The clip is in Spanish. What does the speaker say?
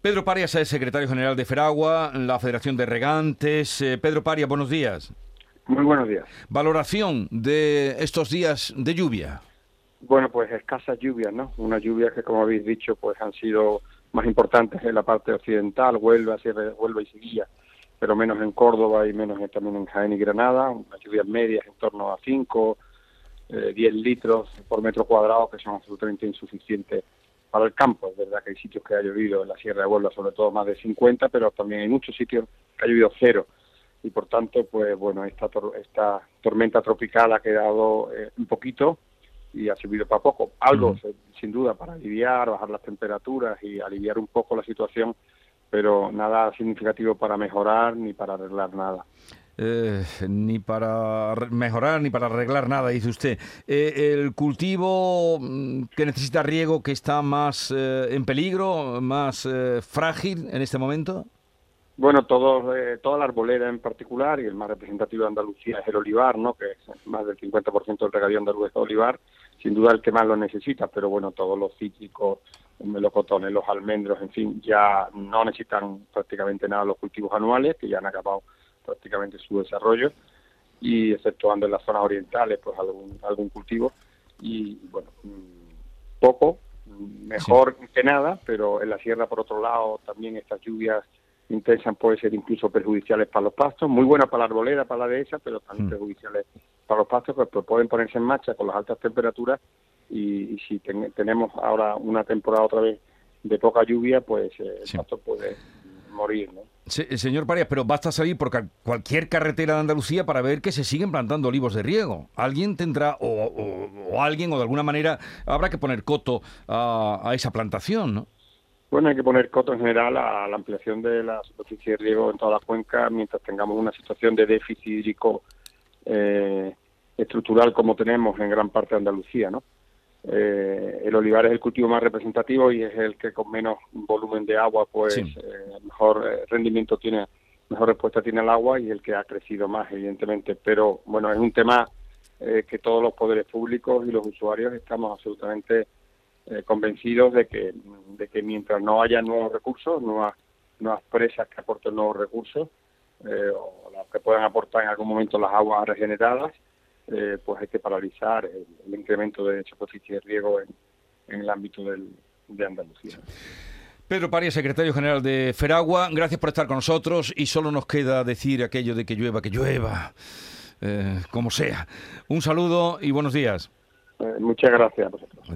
Pedro Parias es secretario general de Feragua, la Federación de Regantes. Eh, Pedro Parias, buenos días. Muy buenos días. Valoración de estos días de lluvia. Bueno, pues escasas lluvias, ¿no? Unas lluvias que, como habéis dicho, pues han sido más importantes en la parte occidental, Huelva, Sierra, Huelva y Sevilla, pero menos en Córdoba y menos también en Jaén y Granada, unas lluvias medias en torno a 5, 10 eh, litros por metro cuadrado, que son absolutamente insuficientes para el campo. Es verdad que hay sitios que ha llovido en la Sierra de Huelva, sobre todo más de 50, pero también hay muchos sitios que ha llovido cero. Y por tanto, pues bueno, esta, esta tormenta tropical ha quedado eh, un poquito y ha subido para poco. Algo, sin duda, para aliviar, bajar las temperaturas y aliviar un poco la situación, pero nada significativo para mejorar ni para arreglar nada. Eh, ni para mejorar ni para arreglar nada, dice usted. Eh, ¿El cultivo mm, que necesita riego que está más eh, en peligro, más frágil en este momento? Bueno, todo, toda la arboleda en particular, y el más representativo de Andalucía es el olivar, ¿no? que es más del 50% del regadío andaluz es olivar, sin duda el que más lo necesita, pero bueno, todos los cítricos, los melocotones, los almendros, en fin, ya no necesitan prácticamente nada los cultivos anuales, que ya han acabado prácticamente su desarrollo y exceptuando en las zonas orientales pues algún algún cultivo y bueno mm, poco mejor que nada pero en la sierra por otro lado también estas lluvias intensas pueden ser incluso perjudiciales para los pastos muy buenas para la arboleda para la dehesa pero también mm. perjudiciales para los pastos pues, pues, pueden ponerse en marcha con las altas temperaturas y, si tenemos ahora una temporada otra vez de poca lluvia pues eh, el pasto puede morir ¿no? señor Parias, pero basta salir por cualquier carretera de Andalucía para ver que se siguen plantando olivos de riego. Alguien tendrá, o, alguien, o de alguna manera, habrá que poner coto a, esa plantación, ¿no? Bueno, hay que poner coto en general a la ampliación de la superficie de riego en toda la cuenca mientras tengamos una situación de déficit hídrico eh, estructural como tenemos en gran parte de Andalucía, ¿no? Eh, el olivar es el cultivo más representativo y es el que con menos volumen de agua, pues eh, mejor eh, rendimiento tiene, mejor respuesta tiene el agua y el que ha crecido más, evidentemente. Pero bueno, es un tema que todos los poderes públicos y los usuarios estamos absolutamente convencidos de que, de que mientras no haya nuevos recursos, nuevas, nuevas presas que aporten nuevos recursos, o las que puedan aportar en algún momento las aguas regeneradas, eh, pues hay que paralizar el, incremento de superficie de riego en, el ámbito de Andalucía. Pedro Paria, secretario general de Feragua, gracias por estar con nosotros y solo nos queda decir aquello de que llueva, que llueva, eh, como sea. Un saludo y buenos días. Eh, muchas gracias a vosotros.